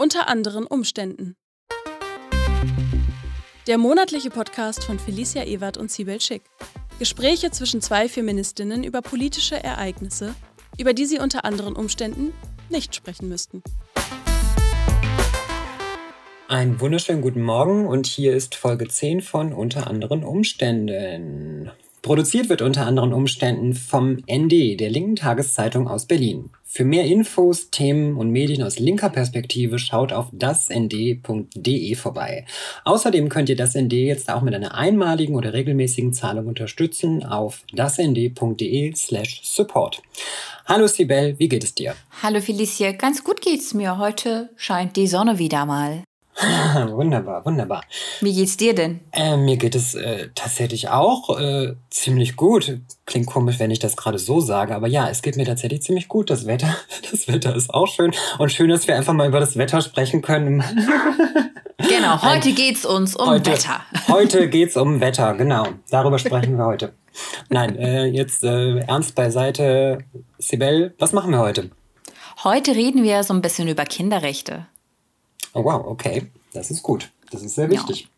Unter anderen Umständen. Der monatliche Podcast von Felicia Ewert und Sibel Schick. Gespräche zwischen zwei Feministinnen über politische Ereignisse, über die sie unter anderen Umständen nicht sprechen müssten. Einen wunderschönen guten Morgen und hier ist Folge 10 von Unter anderen Umständen. Produziert wird unter anderen Umständen vom ND, der linken Tageszeitung aus Berlin. Für mehr Infos, Themen und Medien aus linker Perspektive schaut auf dasnd.de vorbei. Außerdem könnt ihr das ND jetzt auch mit einer einmaligen oder regelmäßigen Zahlung unterstützen auf dasnd.de slash support. Hallo Sibel, wie geht es dir? Hallo Felicia, ganz gut geht's mir. Heute scheint die Sonne wieder mal. wunderbar, wunderbar. Wie geht's dir denn? Äh, mir geht es äh, tatsächlich auch äh, ziemlich gut. Klingt komisch, wenn ich das gerade so sage, aber ja, es geht mir tatsächlich ziemlich gut. Das Wetter, das Wetter ist auch schön und schön, dass wir einfach mal über das Wetter sprechen können. genau, heute geht's uns um heute, Wetter. heute geht's um Wetter, genau. Darüber sprechen wir heute. Nein, äh, jetzt äh, ernst beiseite. Sibel, was machen wir heute? Heute reden wir so ein bisschen über Kinderrechte. Oh wow, okay. Das ist gut. Das ist sehr wichtig. Ja.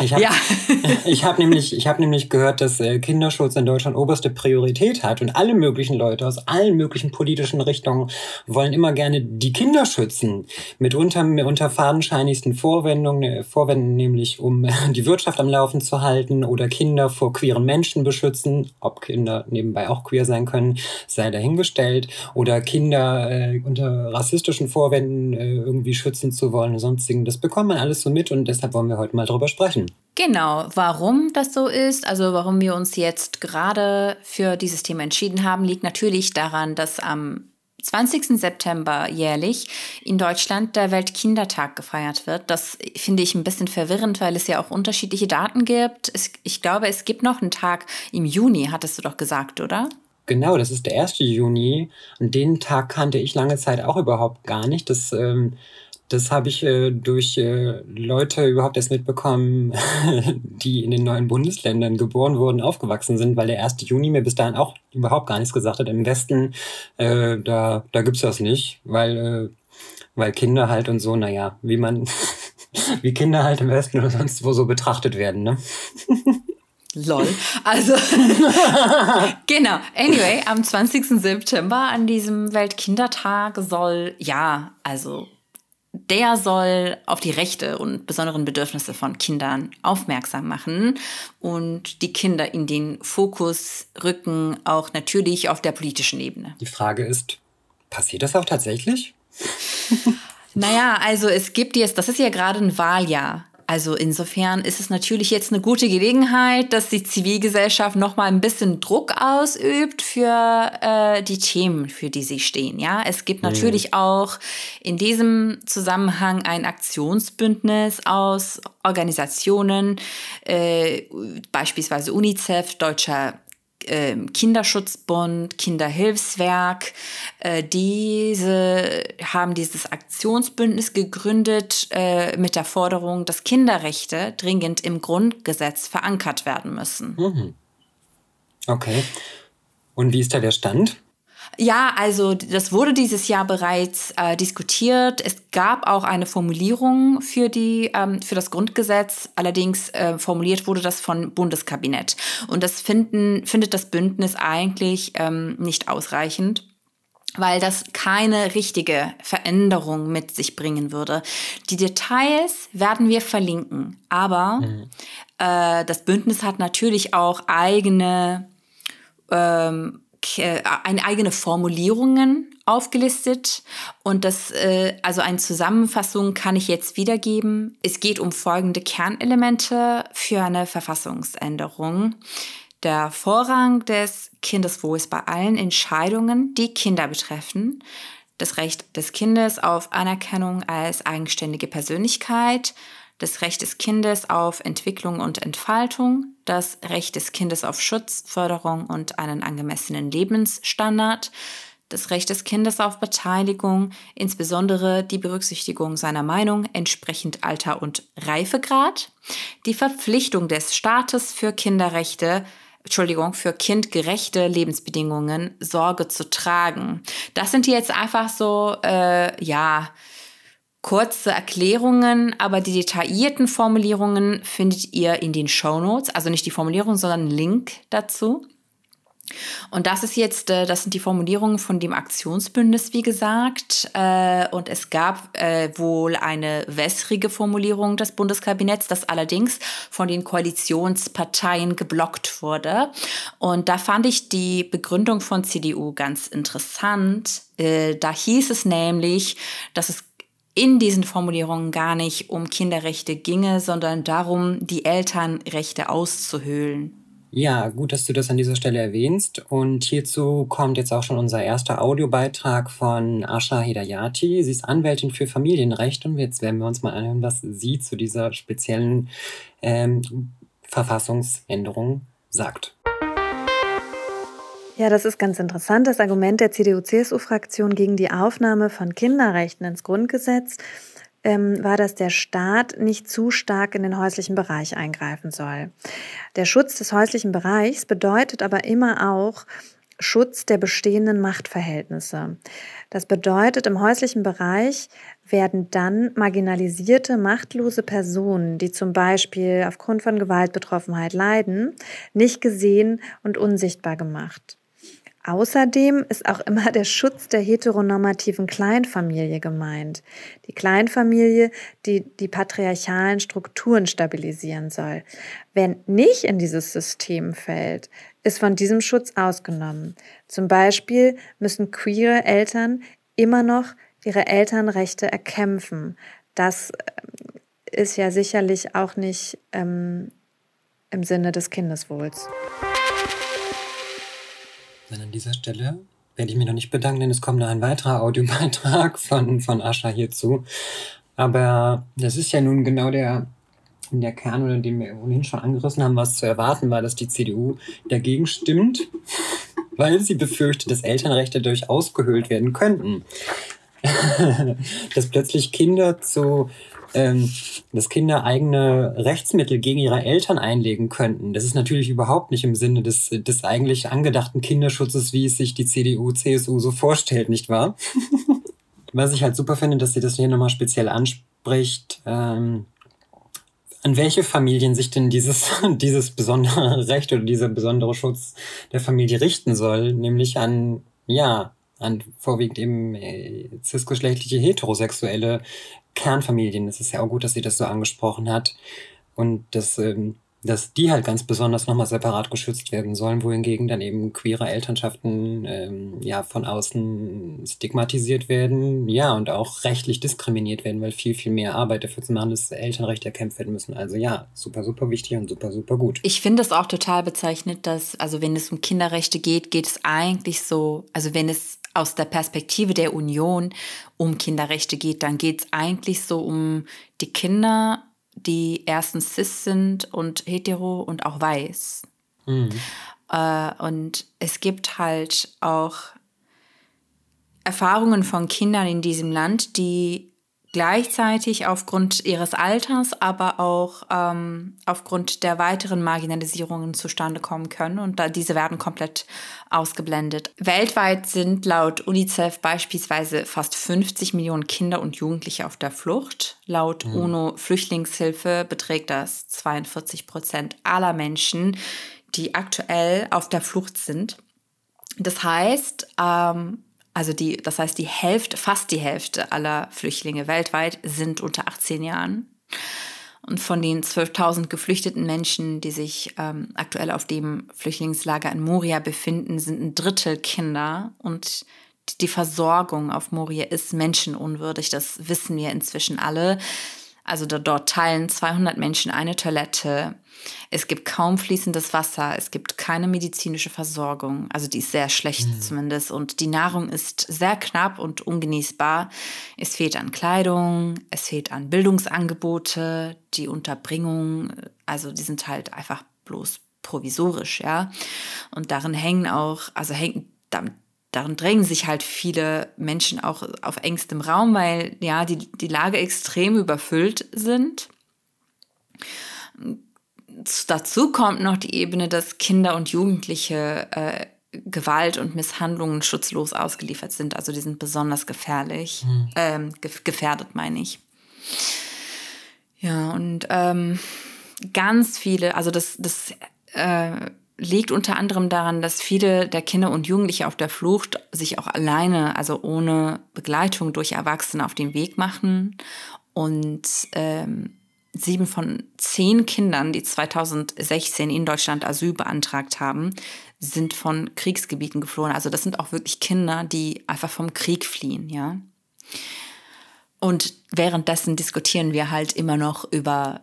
Ich habe ja. hab nämlich, hab nämlich gehört, dass äh, Kinderschutz in Deutschland oberste Priorität hat und alle möglichen Leute aus allen möglichen politischen Richtungen wollen immer gerne die Kinder schützen. Mitunter unter fadenscheinigsten Vorwendungen, äh, Vorwänden nämlich, um die Wirtschaft am Laufen zu halten oder Kinder vor queeren Menschen beschützen. Ob Kinder nebenbei auch queer sein können, sei dahingestellt. Oder Kinder äh, unter rassistischen Vorwänden äh, irgendwie schützen zu wollen und sonstigen. Das bekommt man alles so mit und deshalb wollen wir heute mal drüber sprechen sprechen. Genau, warum das so ist, also warum wir uns jetzt gerade für dieses Thema entschieden haben, liegt natürlich daran, dass am 20. September jährlich in Deutschland der Weltkindertag gefeiert wird. Das finde ich ein bisschen verwirrend, weil es ja auch unterschiedliche Daten gibt. Es, ich glaube, es gibt noch einen Tag im Juni, hattest du doch gesagt, oder? Genau, das ist der 1. Juni. Und den Tag kannte ich lange Zeit auch überhaupt gar nicht. Das ähm, das habe ich äh, durch äh, Leute überhaupt erst mitbekommen, die in den neuen Bundesländern geboren wurden, aufgewachsen sind, weil der 1. Juni mir bis dahin auch überhaupt gar nichts gesagt hat. Im Westen, äh, da, da gibt's das nicht, weil, äh, weil Kinder halt und so, naja, wie man, wie Kinder halt im Westen oder sonst wo so betrachtet werden, ne? Lol. Also, genau. Anyway, am 20. September an diesem Weltkindertag soll, ja, also der soll auf die Rechte und besonderen Bedürfnisse von Kindern aufmerksam machen und die Kinder in den Fokus rücken, auch natürlich auf der politischen Ebene. Die Frage ist, passiert das auch tatsächlich? naja, also es gibt jetzt, das ist ja gerade ein Wahljahr. Also insofern ist es natürlich jetzt eine gute Gelegenheit, dass die Zivilgesellschaft noch mal ein bisschen Druck ausübt für äh, die Themen, für die sie stehen. Ja, es gibt mhm. natürlich auch in diesem Zusammenhang ein Aktionsbündnis aus Organisationen, äh, beispielsweise UNICEF, Deutscher Kinderschutzbund, Kinderhilfswerk, äh, diese haben dieses Aktionsbündnis gegründet äh, mit der Forderung, dass Kinderrechte dringend im Grundgesetz verankert werden müssen. Mhm. Okay. Und wie ist da der Stand? Ja, also das wurde dieses Jahr bereits äh, diskutiert. Es gab auch eine Formulierung für, die, ähm, für das Grundgesetz. Allerdings äh, formuliert wurde das von Bundeskabinett. Und das finden, findet das Bündnis eigentlich ähm, nicht ausreichend weil das keine richtige Veränderung mit sich bringen würde. Die Details werden wir verlinken, aber mhm. äh, das Bündnis hat natürlich auch eigene ähm, äh, eine eigene Formulierungen aufgelistet und das, äh, also eine Zusammenfassung kann ich jetzt wiedergeben. Es geht um folgende Kernelemente für eine Verfassungsänderung. Der Vorrang des Kindeswohls bei allen Entscheidungen, die Kinder betreffen. Das Recht des Kindes auf Anerkennung als eigenständige Persönlichkeit, das Recht des Kindes auf Entwicklung und Entfaltung, das Recht des Kindes auf Schutz, Förderung und einen angemessenen Lebensstandard, das Recht des Kindes auf Beteiligung, insbesondere die Berücksichtigung seiner Meinung entsprechend Alter und Reifegrad, die Verpflichtung des Staates für Kinderrechte, Entschuldigung, für kindgerechte Lebensbedingungen Sorge zu tragen. Das sind jetzt einfach so, äh, ja, kurze Erklärungen, aber die detaillierten Formulierungen findet ihr in den Show Notes. Also nicht die Formulierung, sondern einen Link dazu. Und das ist jetzt, äh, das sind die Formulierungen von dem Aktionsbündnis, wie gesagt. Äh, und es gab äh, wohl eine wässrige Formulierung des Bundeskabinetts, das allerdings von den Koalitionsparteien geblockt wurde. Und da fand ich die Begründung von CDU ganz interessant. Da hieß es nämlich, dass es in diesen Formulierungen gar nicht um Kinderrechte ginge, sondern darum, die Elternrechte auszuhöhlen. Ja, gut, dass du das an dieser Stelle erwähnst. Und hierzu kommt jetzt auch schon unser erster Audiobeitrag von Asha Hidayati. Sie ist Anwältin für Familienrecht und jetzt werden wir uns mal anhören, was sie zu dieser speziellen ähm, Verfassungsänderung sagt. Ja, das ist ganz interessant. Das Argument der CDU-CSU-Fraktion gegen die Aufnahme von Kinderrechten ins Grundgesetz ähm, war, dass der Staat nicht zu stark in den häuslichen Bereich eingreifen soll. Der Schutz des häuslichen Bereichs bedeutet aber immer auch Schutz der bestehenden Machtverhältnisse. Das bedeutet, im häuslichen Bereich werden dann marginalisierte, machtlose Personen, die zum Beispiel aufgrund von Gewaltbetroffenheit leiden, nicht gesehen und unsichtbar gemacht. Außerdem ist auch immer der Schutz der heteronormativen Kleinfamilie gemeint. Die Kleinfamilie, die die patriarchalen Strukturen stabilisieren soll. Wer nicht in dieses System fällt, ist von diesem Schutz ausgenommen. Zum Beispiel müssen queere Eltern immer noch ihre Elternrechte erkämpfen. Das äh, ist ja sicherlich auch nicht ähm, im Sinne des Kindeswohls. Dann an dieser Stelle werde ich mich noch nicht bedanken, denn es kommt noch ein weiterer Audiobeitrag von, von Ascha hierzu. Aber das ist ja nun genau der, der Kern, oder den wir ohnehin schon angerissen haben, was zu erwarten war, dass die CDU dagegen stimmt, weil sie befürchtet, dass Elternrechte durchaus gehöhlt werden könnten. dass plötzlich Kinder zu ähm, dass Kinder eigene Rechtsmittel gegen ihre Eltern einlegen könnten. Das ist natürlich überhaupt nicht im Sinne des, des eigentlich angedachten Kinderschutzes, wie es sich die CDU, CSU so vorstellt, nicht wahr? Was ich halt super finde, dass sie das hier nochmal speziell anspricht, ähm, an welche Familien sich denn dieses, dieses besondere Recht oder dieser besondere Schutz der Familie richten soll, nämlich an, ja, an vorwiegend eben äh, cisgeschlechtliche heterosexuelle Kernfamilien. Es ist ja auch gut, dass sie das so angesprochen hat. Und dass, ähm, dass die halt ganz besonders nochmal separat geschützt werden sollen, wohingegen dann eben queere Elternschaften ähm, ja von außen stigmatisiert werden, ja, und auch rechtlich diskriminiert werden, weil viel, viel mehr Arbeit dafür zu machen ist, Elternrechte erkämpft werden müssen. Also ja, super, super wichtig und super, super gut. Ich finde es auch total bezeichnet, dass, also wenn es um Kinderrechte geht, geht es eigentlich so, also wenn es aus der Perspektive der Union um Kinderrechte geht, dann geht es eigentlich so um die Kinder, die erstens cis sind und hetero und auch weiß. Mhm. Äh, und es gibt halt auch Erfahrungen von Kindern in diesem Land, die gleichzeitig aufgrund ihres Alters, aber auch ähm, aufgrund der weiteren Marginalisierungen zustande kommen können. Und da, diese werden komplett ausgeblendet. Weltweit sind laut UNICEF beispielsweise fast 50 Millionen Kinder und Jugendliche auf der Flucht. Laut mhm. UNO-Flüchtlingshilfe beträgt das 42 Prozent aller Menschen, die aktuell auf der Flucht sind. Das heißt, ähm, also die, das heißt, die Hälfte, fast die Hälfte aller Flüchtlinge weltweit sind unter 18 Jahren. Und von den 12.000 geflüchteten Menschen, die sich ähm, aktuell auf dem Flüchtlingslager in Moria befinden, sind ein Drittel Kinder. Und die Versorgung auf Moria ist menschenunwürdig. Das wissen wir inzwischen alle. Also dort teilen 200 Menschen eine Toilette. Es gibt kaum fließendes Wasser. Es gibt keine medizinische Versorgung. Also die ist sehr schlecht mhm. zumindest. Und die Nahrung ist sehr knapp und ungenießbar. Es fehlt an Kleidung. Es fehlt an Bildungsangebote. Die Unterbringung, also die sind halt einfach bloß provisorisch, ja. Und darin hängen auch, also hängen, damit darin drängen sich halt viele Menschen auch auf engstem Raum, weil ja die, die Lage extrem überfüllt sind. Dazu kommt noch die Ebene, dass Kinder und Jugendliche äh, Gewalt und Misshandlungen schutzlos ausgeliefert sind. Also die sind besonders gefährlich, mhm. ähm, ge gefährdet, meine ich. Ja, und ähm, ganz viele, also das, das äh, liegt unter anderem daran, dass viele der Kinder und Jugendliche auf der Flucht sich auch alleine, also ohne Begleitung durch Erwachsene auf den Weg machen. Und ähm, sieben von zehn Kindern, die 2016 in Deutschland Asyl beantragt haben, sind von Kriegsgebieten geflohen. Also das sind auch wirklich Kinder, die einfach vom Krieg fliehen, ja. Und währenddessen diskutieren wir halt immer noch über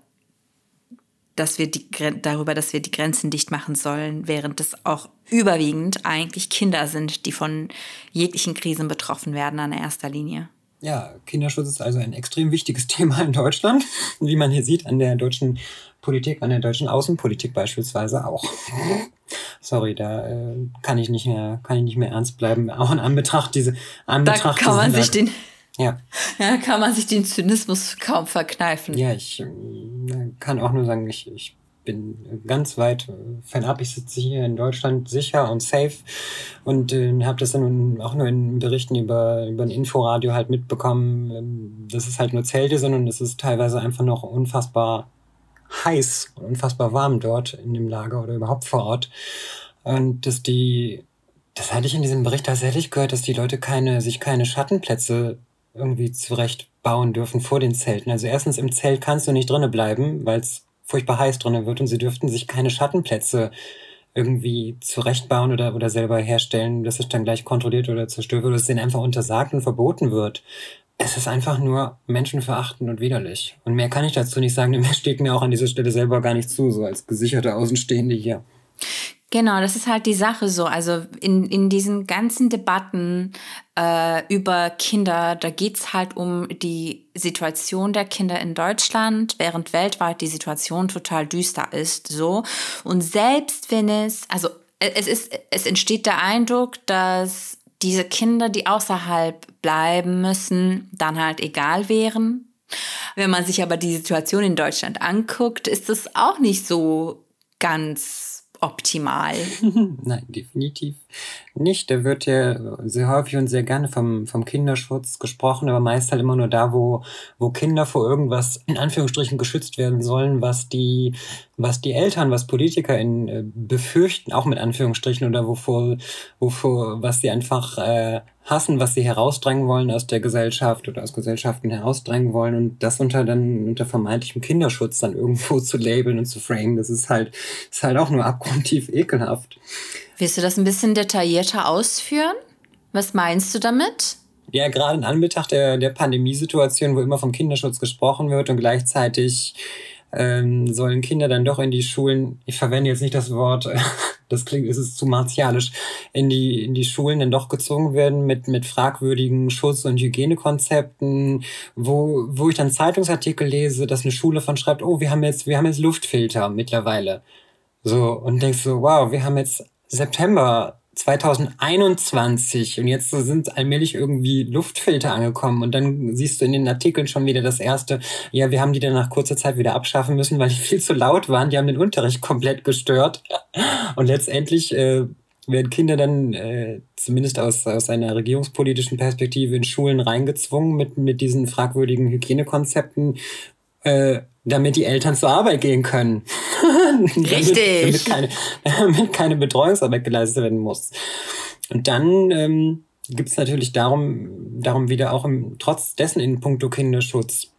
dass wir die, darüber, dass wir die Grenzen dicht machen sollen, während es auch überwiegend eigentlich Kinder sind, die von jeglichen Krisen betroffen werden an erster Linie. Ja, Kinderschutz ist also ein extrem wichtiges Thema in Deutschland, wie man hier sieht an der deutschen Politik, an der deutschen Außenpolitik beispielsweise auch. Sorry, da äh, kann ich nicht mehr, kann ich nicht mehr ernst bleiben. Auch in Anbetracht diese, Anbetracht da kann man sich den ja. ja, kann man sich den Zynismus kaum verkneifen. Ja, ich äh, kann auch nur sagen, ich, ich bin ganz weit äh, fernab. Ich sitze hier in Deutschland sicher und safe und äh, habe das dann auch nur in Berichten über, über ein Inforadio halt mitbekommen, ähm, dass es halt nur Zelte sind und es ist teilweise einfach noch unfassbar heiß und unfassbar warm dort in dem Lager oder überhaupt vor Ort. Und dass die, das hatte ich in diesem Bericht tatsächlich gehört, dass die Leute keine, sich keine Schattenplätze irgendwie zurecht bauen dürfen vor den Zelten. Also erstens im Zelt kannst du nicht drinnen bleiben, weil es furchtbar heiß drinnen wird und sie dürften sich keine Schattenplätze irgendwie zurechtbauen oder, oder selber herstellen, dass es dann gleich kontrolliert oder zerstört wird oder es denen einfach untersagt und verboten wird. Es ist einfach nur menschenverachtend und widerlich. Und mehr kann ich dazu nicht sagen, denn mehr steht mir auch an dieser Stelle selber gar nicht zu, so als gesicherte Außenstehende hier. Genau, das ist halt die Sache so. Also in, in diesen ganzen Debatten äh, über Kinder, da geht's halt um die Situation der Kinder in Deutschland, während weltweit die Situation total düster ist. So. Und selbst wenn es, also äh, es ist, es entsteht der Eindruck, dass diese Kinder, die außerhalb bleiben müssen, dann halt egal wären. Wenn man sich aber die Situation in Deutschland anguckt, ist es auch nicht so ganz optimal. Nein, definitiv nicht. Da wird ja sehr häufig und sehr gerne vom, vom Kinderschutz gesprochen, aber meist halt immer nur da, wo, wo Kinder vor irgendwas in Anführungsstrichen geschützt werden sollen, was die, was die Eltern, was Politiker in, äh, befürchten, auch mit Anführungsstrichen, oder wovor, wovor, was sie einfach äh, hassen, was sie herausdrängen wollen aus der Gesellschaft oder aus Gesellschaften herausdrängen wollen und das unter dann unter vermeintlichem Kinderschutz dann irgendwo zu labeln und zu framen, das ist halt, ist halt auch nur abgrundtief ekelhaft. Willst du das ein bisschen detaillierter ausführen? Was meinst du damit? Ja, gerade in Anbetracht der, der Pandemiesituation, wo immer vom Kinderschutz gesprochen wird und gleichzeitig ähm, sollen Kinder dann doch in die Schulen, ich verwende jetzt nicht das Wort, das klingt, ist es zu martialisch, in die, in die Schulen dann doch gezwungen werden mit, mit fragwürdigen Schutz- und Hygienekonzepten, wo, wo ich dann Zeitungsartikel lese, dass eine Schule von schreibt, oh, wir haben jetzt, wir haben jetzt Luftfilter mittlerweile. So, und denkst so, wow, wir haben jetzt September 2021 und jetzt sind allmählich irgendwie Luftfilter angekommen. Und dann siehst du in den Artikeln schon wieder das erste, ja, wir haben die dann nach kurzer Zeit wieder abschaffen müssen, weil die viel zu laut waren, die haben den Unterricht komplett gestört. Und letztendlich äh, werden Kinder dann äh, zumindest aus, aus einer regierungspolitischen Perspektive in Schulen reingezwungen mit, mit diesen fragwürdigen Hygienekonzepten, äh, damit die Eltern zur Arbeit gehen können. Richtig. damit, damit, keine, damit keine Betreuungsarbeit geleistet werden muss. Und dann ähm, gibt es natürlich darum, darum wieder auch im, trotz dessen in puncto Kinderschutz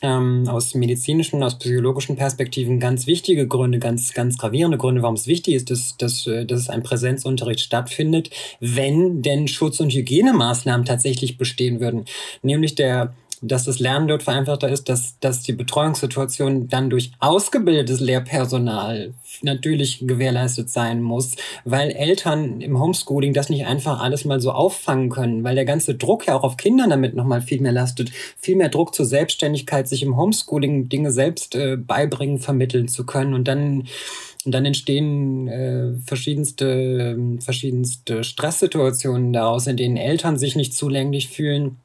ähm, aus medizinischen, aus psychologischen Perspektiven ganz wichtige Gründe, ganz, ganz gravierende Gründe, warum es wichtig ist, dass, dass, äh, dass ein Präsenzunterricht stattfindet, wenn denn Schutz- und Hygienemaßnahmen tatsächlich bestehen würden. Nämlich der dass das Lernen dort vereinfachter ist, dass, dass die Betreuungssituation dann durch ausgebildetes Lehrpersonal natürlich gewährleistet sein muss, weil Eltern im Homeschooling das nicht einfach alles mal so auffangen können, weil der ganze Druck ja auch auf Kinder damit nochmal viel mehr lastet, viel mehr Druck zur Selbstständigkeit, sich im Homeschooling Dinge selbst äh, beibringen, vermitteln zu können. Und dann und dann entstehen äh, verschiedenste, verschiedenste Stresssituationen daraus, in denen Eltern sich nicht zulänglich fühlen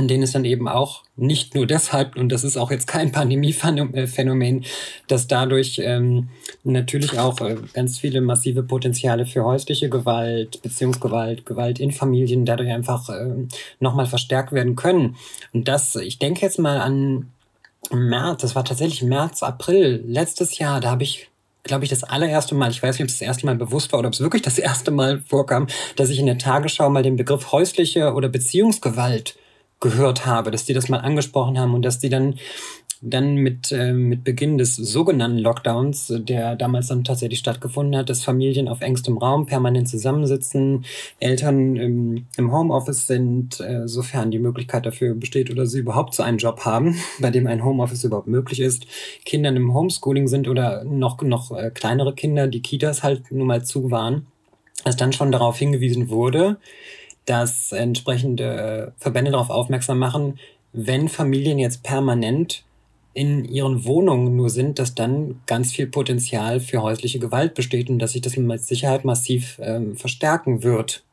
in denen es dann eben auch nicht nur deshalb, und das ist auch jetzt kein Pandemiephänomen, dass dadurch ähm, natürlich auch äh, ganz viele massive Potenziale für häusliche Gewalt, Beziehungsgewalt, Gewalt in Familien dadurch einfach äh, nochmal verstärkt werden können. Und das, ich denke jetzt mal an März, das war tatsächlich März, April letztes Jahr, da habe ich glaube ich, das allererste Mal, ich weiß nicht, ob es das erste Mal bewusst war oder ob es wirklich das erste Mal vorkam, dass ich in der Tagesschau mal den Begriff häusliche oder Beziehungsgewalt gehört habe, dass die das mal angesprochen haben und dass die dann dann mit, äh, mit Beginn des sogenannten Lockdowns, der damals dann tatsächlich stattgefunden hat, dass Familien auf engstem Raum permanent zusammensitzen, Eltern im, im Homeoffice sind, äh, sofern die Möglichkeit dafür besteht oder sie überhaupt so einen Job haben, bei dem ein Homeoffice überhaupt möglich ist, Kindern im Homeschooling sind oder noch, noch äh, kleinere Kinder, die Kitas halt nun mal zu waren, dass dann schon darauf hingewiesen wurde, dass entsprechende Verbände darauf aufmerksam machen, wenn Familien jetzt permanent in ihren Wohnungen nur sind, dass dann ganz viel Potenzial für häusliche Gewalt besteht und dass sich das mit Sicherheit massiv ähm, verstärken wird.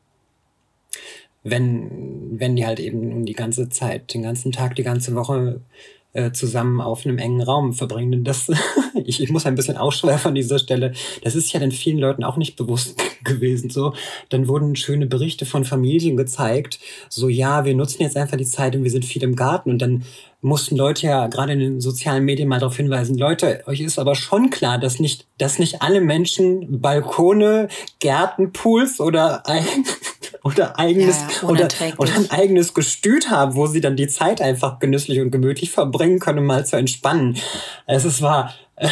Wenn, wenn die halt eben die ganze Zeit, den ganzen Tag, die ganze Woche äh, zusammen auf einem engen Raum verbringen. Das, ich, ich muss ein bisschen ausschweifen an dieser Stelle. Das ist ja den vielen Leuten auch nicht bewusst gewesen. So, dann wurden schöne Berichte von Familien gezeigt. So, ja, wir nutzen jetzt einfach die Zeit und wir sind viel im Garten. Und dann mussten Leute ja gerade in den sozialen Medien mal darauf hinweisen, Leute, euch ist aber schon klar, dass nicht, dass nicht alle Menschen Balkone, Gärten, Pools oder ein, oder eigenes ja, oder, oder ein eigenes Gestüt haben, wo sie dann die Zeit einfach genüsslich und gemütlich verbringen können, um mal zu entspannen. Also es war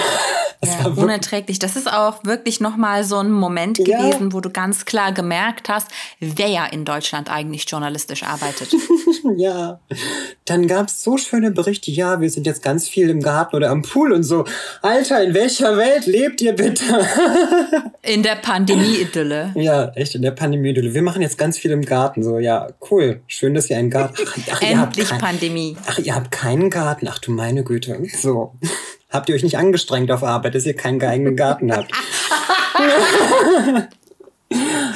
das ja, war unerträglich. Das ist auch wirklich nochmal so ein Moment ja. gewesen, wo du ganz klar gemerkt hast, wer in Deutschland eigentlich journalistisch arbeitet. ja, dann gab es so schöne Berichte, ja, wir sind jetzt ganz viel im Garten oder am Pool und so. Alter, in welcher Welt lebt ihr bitte? in der Pandemie-Idylle. Ja, echt, in der Pandemie-Idylle. Wir machen jetzt ganz viel im Garten. So, ja, cool. Schön, dass ihr einen Garten... Ach, ach, Endlich kein, Pandemie. Ach, ihr habt keinen Garten. Ach du meine Güte. So. Habt ihr euch nicht angestrengt auf Arbeit, dass ihr keinen geeigneten Garten habt?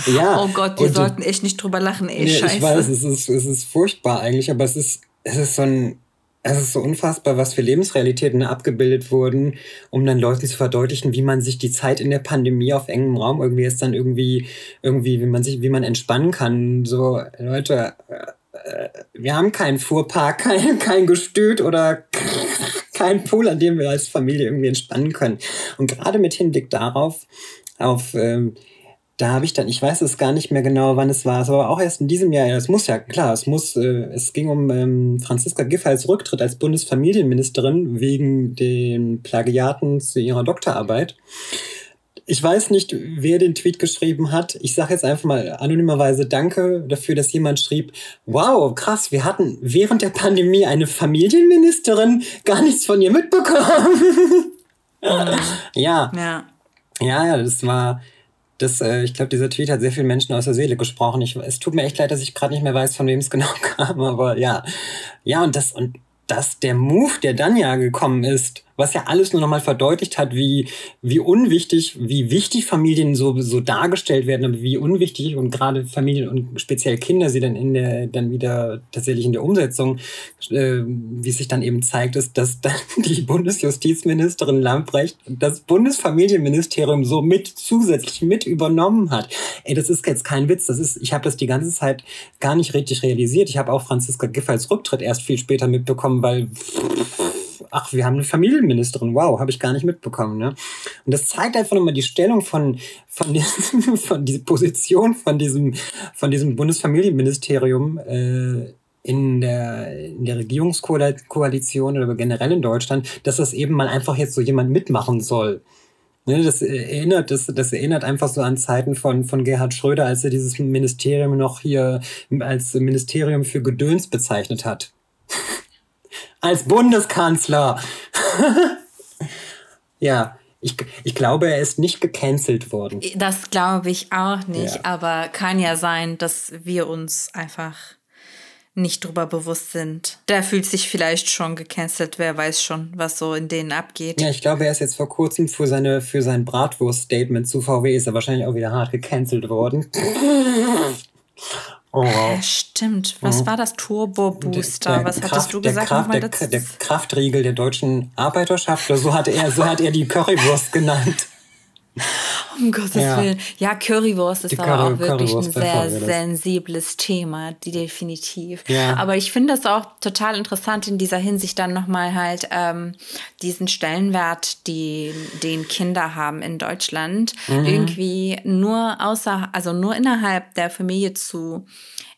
ja. Oh Gott, wir sollten echt nicht drüber lachen, ey, nee, scheiße. Ich weiß, es ist, es ist furchtbar eigentlich, aber es ist, es ist so ein, es ist so unfassbar, was für Lebensrealitäten abgebildet wurden, um dann Leuten zu verdeutlichen, wie man sich die Zeit in der Pandemie auf engem Raum irgendwie ist dann irgendwie, irgendwie, wie man sich, wie man entspannen kann. So, Leute, äh, wir haben keinen Fuhrpark, kein, kein Gestüt oder keinen Pool, an dem wir als Familie irgendwie entspannen können. Und gerade mit Hinblick darauf, auf, ähm, da habe ich dann, ich weiß es gar nicht mehr genau, wann es war, es war auch erst in diesem Jahr, es muss ja, klar, es muss, äh, es ging um ähm, Franziska Giffey's Rücktritt als Bundesfamilienministerin wegen den Plagiaten zu ihrer Doktorarbeit. Ich weiß nicht, wer den Tweet geschrieben hat. Ich sage jetzt einfach mal anonymerweise Danke dafür, dass jemand schrieb, wow, krass, wir hatten während der Pandemie eine Familienministerin, gar nichts von ihr mitbekommen. ja. ja. Ja, ja, das war, das, äh, ich glaube, dieser Tweet hat sehr vielen Menschen aus der Seele gesprochen. Ich, es tut mir echt leid, dass ich gerade nicht mehr weiß, von wem es genau kam, aber ja. Ja, und das, und dass der Move, der dann ja gekommen ist, was ja alles nur nochmal verdeutlicht hat, wie, wie unwichtig, wie wichtig Familien so, so dargestellt werden und wie unwichtig und gerade Familien und speziell Kinder sie dann in der, dann wieder tatsächlich in der Umsetzung, äh, wie es sich dann eben zeigt, ist, dass dann die Bundesjustizministerin Lamprecht das Bundesfamilienministerium so mit zusätzlich mit übernommen hat. Ey, das ist jetzt kein Witz. Das ist, ich habe das die ganze Zeit gar nicht richtig realisiert. Ich habe auch Franziska Giffey's Rücktritt erst viel später mitbekommen, weil ach, wir haben eine Familienministerin, wow, habe ich gar nicht mitbekommen. Ne? Und das zeigt einfach nochmal die Stellung von, von, von dieser Position von diesem, von diesem Bundesfamilienministerium äh, in der, in der Regierungskoalition oder generell in Deutschland, dass das eben mal einfach jetzt so jemand mitmachen soll. Ne, das erinnert, das, das erinnert einfach so an Zeiten von, von Gerhard Schröder, als er dieses Ministerium noch hier als Ministerium für Gedöns bezeichnet hat als Bundeskanzler. ja, ich, ich glaube, er ist nicht gecancelt worden. Das glaube ich auch nicht, ja. aber kann ja sein, dass wir uns einfach nicht drüber bewusst sind. Der fühlt sich vielleicht schon gecancelt, wer weiß schon, was so in denen abgeht. Ja, ich glaube, er ist jetzt vor kurzem für, seine, für sein Bratwurst-Statement zu VW ist er wahrscheinlich auch wieder hart gecancelt worden. Oh, wow. Äh, stimmt. Was mhm. war das Turbo Booster? Der, Was Kraft, hattest du gesagt? Der, Kraft, der, der, Kraftriegel der deutschen Arbeiterschaft. So hat er, so hat er die Currywurst genannt. Um Gottes ja. Willen. Ja, Currywurst ist aber auch wirklich ein sehr sensibles Thema, die definitiv. Ja. Aber ich finde es auch total interessant in dieser Hinsicht dann nochmal halt ähm, diesen Stellenwert, die, den Kinder haben in Deutschland, mhm. irgendwie nur außer, also nur innerhalb der Familie zu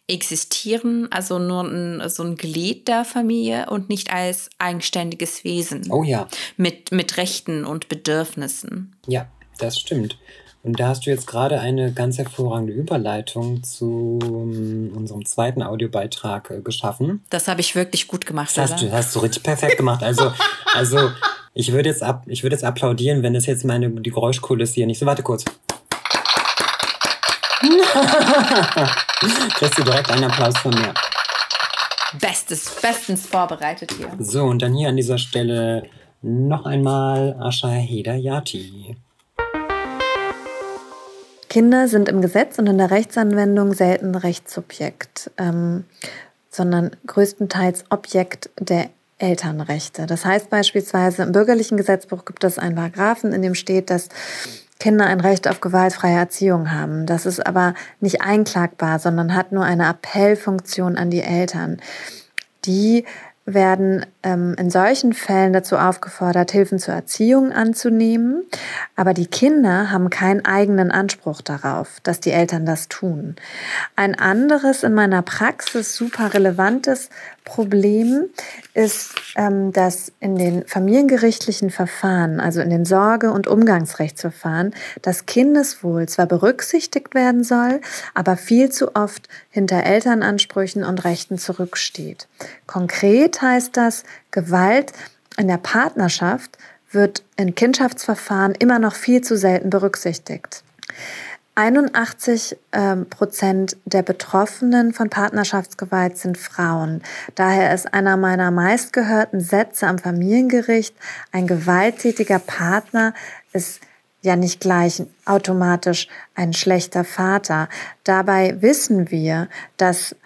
existieren, also nur ein, so ein Glied der Familie und nicht als eigenständiges Wesen. Oh ja. Mit, mit Rechten und Bedürfnissen. Ja, das stimmt. Und da hast du jetzt gerade eine ganz hervorragende Überleitung zu um, unserem zweiten Audiobeitrag äh, geschaffen. Das habe ich wirklich gut gemacht. Das hast du, hast du richtig perfekt gemacht. Also, also ich würde jetzt, ab, jetzt applaudieren, wenn es jetzt meine die Geräuschkulisse hier nicht so. Warte kurz. Kriegst du direkt einen Applaus von mir. Bestes, bestens vorbereitet hier. So, und dann hier an dieser Stelle noch einmal Asha Hedayati. Kinder sind im Gesetz und in der Rechtsanwendung selten Rechtssubjekt, ähm, sondern größtenteils Objekt der Elternrechte. Das heißt beispielsweise im bürgerlichen Gesetzbuch gibt es einen Paragraphen, in dem steht, dass Kinder ein Recht auf gewaltfreie Erziehung haben. Das ist aber nicht einklagbar, sondern hat nur eine Appellfunktion an die Eltern. Die werden ähm, in solchen Fällen dazu aufgefordert, Hilfen zur Erziehung anzunehmen. Aber die Kinder haben keinen eigenen Anspruch darauf, dass die Eltern das tun. Ein anderes in meiner Praxis super relevantes Problem ist, ähm, dass in den familiengerichtlichen Verfahren, also in den Sorge- und Umgangsrechtsverfahren, das Kindeswohl zwar berücksichtigt werden soll, aber viel zu oft hinter Elternansprüchen und Rechten zurücksteht. Konkret heißt das, Gewalt in der Partnerschaft wird in Kindschaftsverfahren immer noch viel zu selten berücksichtigt. 81 ähm, Prozent der Betroffenen von Partnerschaftsgewalt sind Frauen. Daher ist einer meiner meistgehörten Sätze am Familiengericht, ein gewalttätiger Partner ist ja nicht gleich automatisch ein schlechter Vater. Dabei wissen wir, dass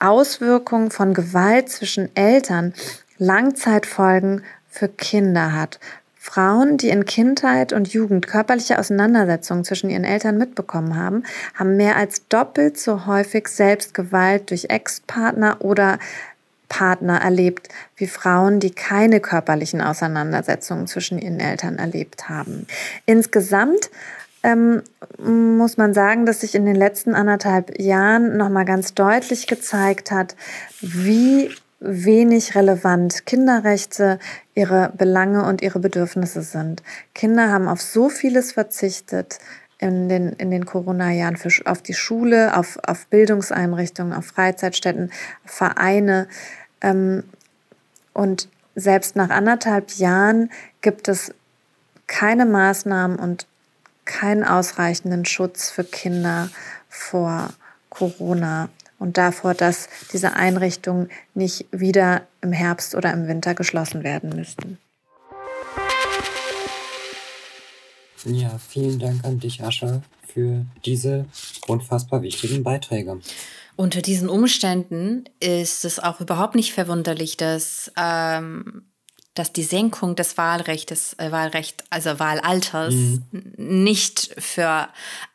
Auswirkungen von Gewalt zwischen Eltern Langzeitfolgen für Kinder hat. Frauen, die in Kindheit und Jugend körperliche Auseinandersetzungen zwischen ihren Eltern mitbekommen haben, haben mehr als doppelt so häufig selbst Gewalt durch Ex-Partner oder Partner erlebt, wie Frauen, die keine körperlichen Auseinandersetzungen zwischen ihren Eltern erlebt haben. Insgesamt ähm, muss man sagen, dass sich in den letzten anderthalb Jahren nochmal ganz deutlich gezeigt hat, wie wenig relevant Kinderrechte, ihre Belange und ihre Bedürfnisse sind. Kinder haben auf so vieles verzichtet in den, in den Corona-Jahren, auf die Schule, auf, auf Bildungseinrichtungen, auf Freizeitstätten, Vereine. Ähm, und selbst nach anderthalb Jahren gibt es keine Maßnahmen und keinen ausreichenden Schutz für Kinder vor Corona und davor, dass diese Einrichtungen nicht wieder im Herbst oder im Winter geschlossen werden müssten. Ja, vielen Dank an dich, Ascha, für diese unfassbar wichtigen Beiträge. Unter diesen Umständen ist es auch überhaupt nicht verwunderlich, dass ähm, dass die Senkung des Wahlrechts, äh, Wahlrecht, also Wahlalters, mhm. nicht für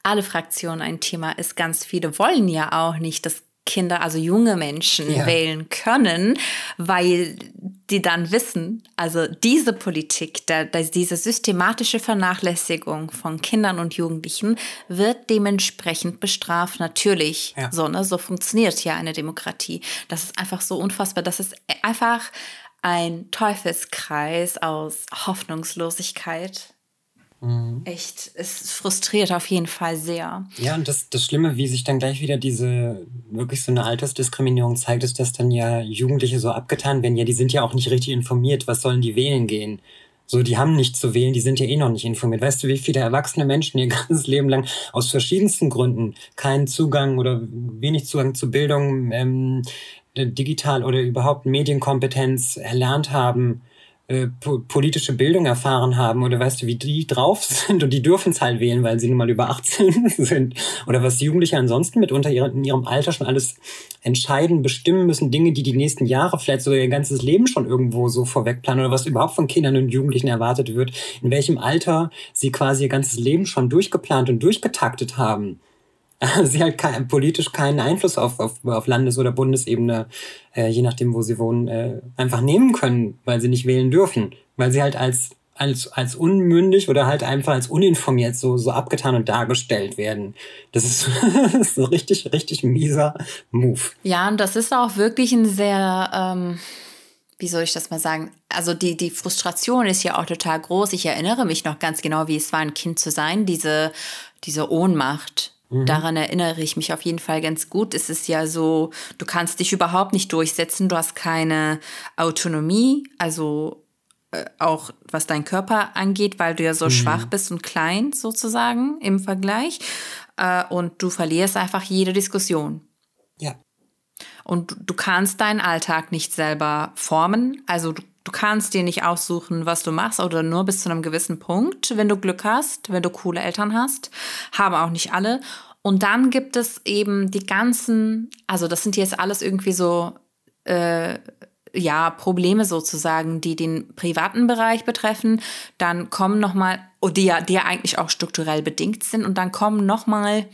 alle Fraktionen ein Thema ist. Ganz viele wollen ja auch nicht, dass Kinder, also junge Menschen ja. wählen können, weil die dann wissen, also diese Politik, der, der, diese systematische Vernachlässigung von Kindern und Jugendlichen wird dementsprechend bestraft. Natürlich, ja. so, ne, so funktioniert ja eine Demokratie. Das ist einfach so unfassbar. Das ist einfach ein Teufelskreis aus Hoffnungslosigkeit. Mhm. Echt, es frustriert auf jeden Fall sehr. Ja, und das, das Schlimme, wie sich dann gleich wieder diese wirklich so eine Altersdiskriminierung zeigt, ist, dass dann ja Jugendliche so abgetan werden. Ja, die sind ja auch nicht richtig informiert. Was sollen die wählen gehen? So, die haben nichts zu wählen, die sind ja eh noch nicht informiert. Weißt du, wie viele erwachsene Menschen ihr ganzes Leben lang aus verschiedensten Gründen keinen Zugang oder wenig Zugang zu Bildung, ähm, digital oder überhaupt Medienkompetenz erlernt haben, äh, politische Bildung erfahren haben oder weißt du, wie die drauf sind und die dürfen es halt wählen, weil sie nun mal über 18 sind oder was Jugendliche ansonsten mitunter in ihrem Alter schon alles entscheiden, bestimmen müssen, Dinge, die die nächsten Jahre, vielleicht sogar ihr ganzes Leben schon irgendwo so vorwegplanen oder was überhaupt von Kindern und Jugendlichen erwartet wird, in welchem Alter sie quasi ihr ganzes Leben schon durchgeplant und durchgetaktet haben. sie halt kein, politisch keinen Einfluss auf, auf, auf Landes- oder Bundesebene, äh, je nachdem, wo sie wohnen, äh, einfach nehmen können, weil sie nicht wählen dürfen. Weil sie halt als, als, als unmündig oder halt einfach als uninformiert so, so abgetan und dargestellt werden. Das ist, das ist ein richtig, richtig mieser Move. Ja, und das ist auch wirklich ein sehr, ähm, wie soll ich das mal sagen? Also die, die Frustration ist ja auch total groß. Ich erinnere mich noch ganz genau, wie es war, ein Kind zu sein, diese, diese Ohnmacht Mhm. Daran erinnere ich mich auf jeden Fall ganz gut. Es ist ja so, du kannst dich überhaupt nicht durchsetzen, du hast keine Autonomie, also äh, auch was dein Körper angeht, weil du ja so mhm. schwach bist und klein sozusagen im Vergleich. Äh, und du verlierst einfach jede Diskussion. Ja. Und du kannst deinen Alltag nicht selber formen. Also du Du kannst dir nicht aussuchen, was du machst oder nur bis zu einem gewissen Punkt, wenn du Glück hast, wenn du coole Eltern hast. Haben auch nicht alle. Und dann gibt es eben die ganzen, also das sind jetzt alles irgendwie so, äh, ja, Probleme sozusagen, die den privaten Bereich betreffen. Dann kommen nochmal, oh, die ja, die ja eigentlich auch strukturell bedingt sind. Und dann kommen nochmal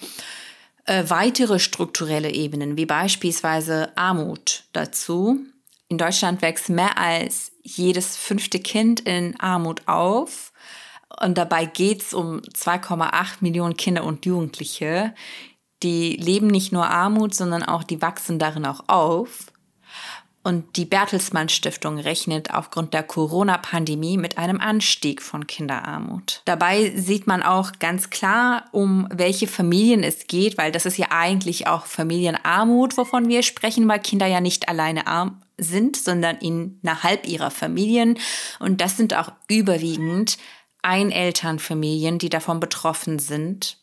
äh, weitere strukturelle Ebenen, wie beispielsweise Armut dazu. In Deutschland wächst mehr als jedes fünfte Kind in Armut auf. Und dabei geht es um 2,8 Millionen Kinder und Jugendliche. Die leben nicht nur Armut, sondern auch die wachsen darin auch auf. Und die Bertelsmann Stiftung rechnet aufgrund der Corona-Pandemie mit einem Anstieg von Kinderarmut. Dabei sieht man auch ganz klar, um welche Familien es geht, weil das ist ja eigentlich auch Familienarmut, wovon wir sprechen, weil Kinder ja nicht alleine arm sind, sondern innerhalb ihrer Familien. Und das sind auch überwiegend Einelternfamilien, die davon betroffen sind.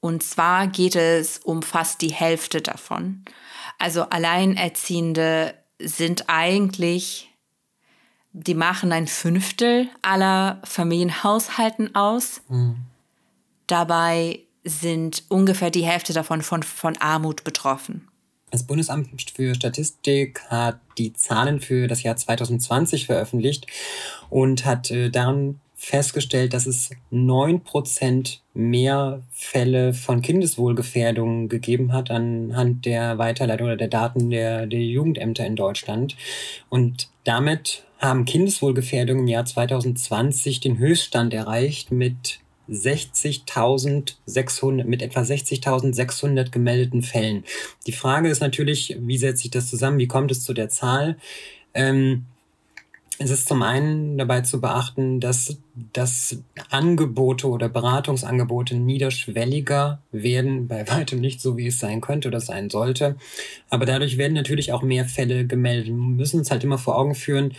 Und zwar geht es um fast die Hälfte davon. Also Alleinerziehende sind eigentlich, die machen ein Fünftel aller Familienhaushalten aus. Mhm. Dabei sind ungefähr die Hälfte davon von, von Armut betroffen. Das Bundesamt für Statistik hat die Zahlen für das Jahr 2020 veröffentlicht und hat äh, daran festgestellt, dass es neun Prozent mehr Fälle von Kindeswohlgefährdung gegeben hat anhand der Weiterleitung oder der Daten der, der Jugendämter in Deutschland. Und damit haben Kindeswohlgefährdungen im Jahr 2020 den Höchststand erreicht mit 60.600, mit etwa 60.600 gemeldeten Fällen. Die Frage ist natürlich, wie setzt sich das zusammen? Wie kommt es zu der Zahl? Ähm, es ist zum einen dabei zu beachten, dass, dass Angebote oder Beratungsangebote niederschwelliger werden, bei weitem nicht so, wie es sein könnte oder sein sollte. Aber dadurch werden natürlich auch mehr Fälle gemeldet. Wir müssen uns halt immer vor Augen führen,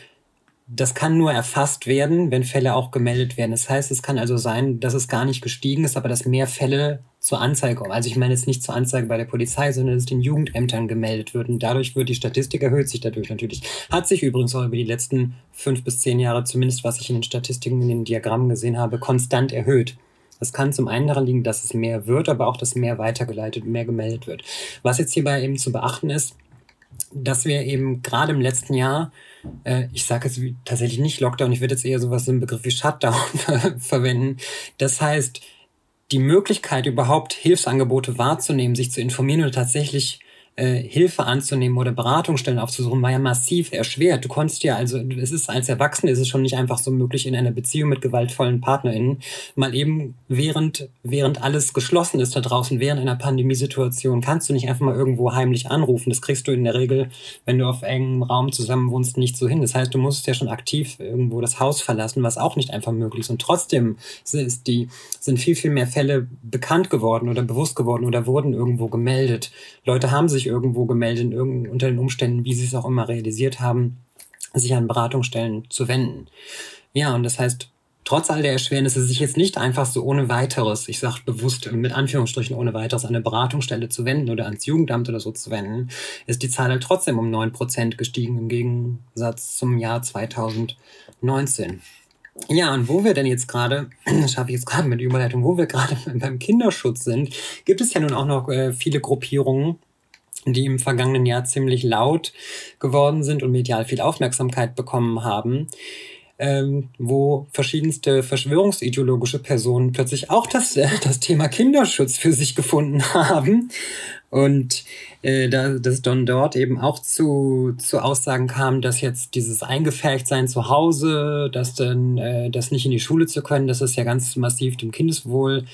das kann nur erfasst werden, wenn Fälle auch gemeldet werden. Das heißt, es kann also sein, dass es gar nicht gestiegen ist, aber dass mehr Fälle zur Anzeige kommen. Also ich meine jetzt nicht zur Anzeige bei der Polizei, sondern dass es den Jugendämtern gemeldet wird. Und dadurch wird die Statistik erhöht sich dadurch natürlich. Hat sich übrigens auch über die letzten fünf bis zehn Jahre, zumindest was ich in den Statistiken, in den Diagrammen gesehen habe, konstant erhöht. Das kann zum einen daran liegen, dass es mehr wird, aber auch, dass mehr weitergeleitet, mehr gemeldet wird. Was jetzt hierbei eben zu beachten ist, dass wir eben gerade im letzten Jahr äh, ich sage jetzt tatsächlich nicht Lockdown, ich würde jetzt eher sowas im Begriff wie Shutdown verwenden. Das heißt, die Möglichkeit überhaupt Hilfsangebote wahrzunehmen, sich zu informieren oder tatsächlich äh, Hilfe anzunehmen oder Beratungsstellen aufzusuchen, war ja massiv erschwert. Du konntest ja, also es ist als Erwachsene ist es schon nicht einfach so möglich, in einer Beziehung mit gewaltvollen PartnerInnen mal eben während, während alles geschlossen ist da draußen, während einer Pandemiesituation, kannst du nicht einfach mal irgendwo heimlich anrufen. Das kriegst du in der Regel, wenn du auf engem Raum zusammen wohnst, nicht so hin. Das heißt, du musst ja schon aktiv irgendwo das Haus verlassen, was auch nicht einfach möglich ist. Und trotzdem ist die, sind viel, viel mehr Fälle bekannt geworden oder bewusst geworden oder wurden irgendwo gemeldet. Leute haben sich irgendwo gemeldet, irgend, unter den Umständen, wie sie es auch immer realisiert haben, sich an Beratungsstellen zu wenden. Ja, und das heißt, trotz all der Erschwernisse sich jetzt nicht einfach so ohne weiteres, ich sage bewusst mit Anführungsstrichen ohne weiteres, an eine Beratungsstelle zu wenden oder ans Jugendamt oder so zu wenden, ist die Zahl halt trotzdem um 9% gestiegen im Gegensatz zum Jahr 2019. Ja, und wo wir denn jetzt gerade, das schaffe ich jetzt gerade mit Überleitung, wo wir gerade beim Kinderschutz sind, gibt es ja nun auch noch äh, viele Gruppierungen, die im vergangenen Jahr ziemlich laut geworden sind und medial viel Aufmerksamkeit bekommen haben, ähm, wo verschiedenste verschwörungsideologische Personen plötzlich auch das, äh, das Thema Kinderschutz für sich gefunden haben. Und äh, da, dass dann dort eben auch zu, zu Aussagen kam, dass jetzt dieses Eingefärchtsein zu Hause, dass dann äh, das nicht in die Schule zu können, dass es ja ganz massiv dem Kindeswohl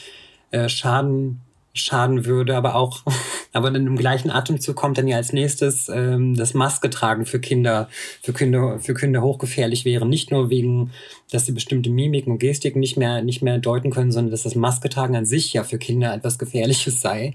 äh, schaden schaden würde, aber auch, aber dann im gleichen Atemzug kommt dann ja als nächstes ähm, das Maske tragen für Kinder, für Kinder, für Kinder hochgefährlich wäre. Nicht nur wegen, dass sie bestimmte Mimiken und Gestiken nicht mehr, nicht mehr deuten können, sondern dass das Maske tragen an sich ja für Kinder etwas Gefährliches sei.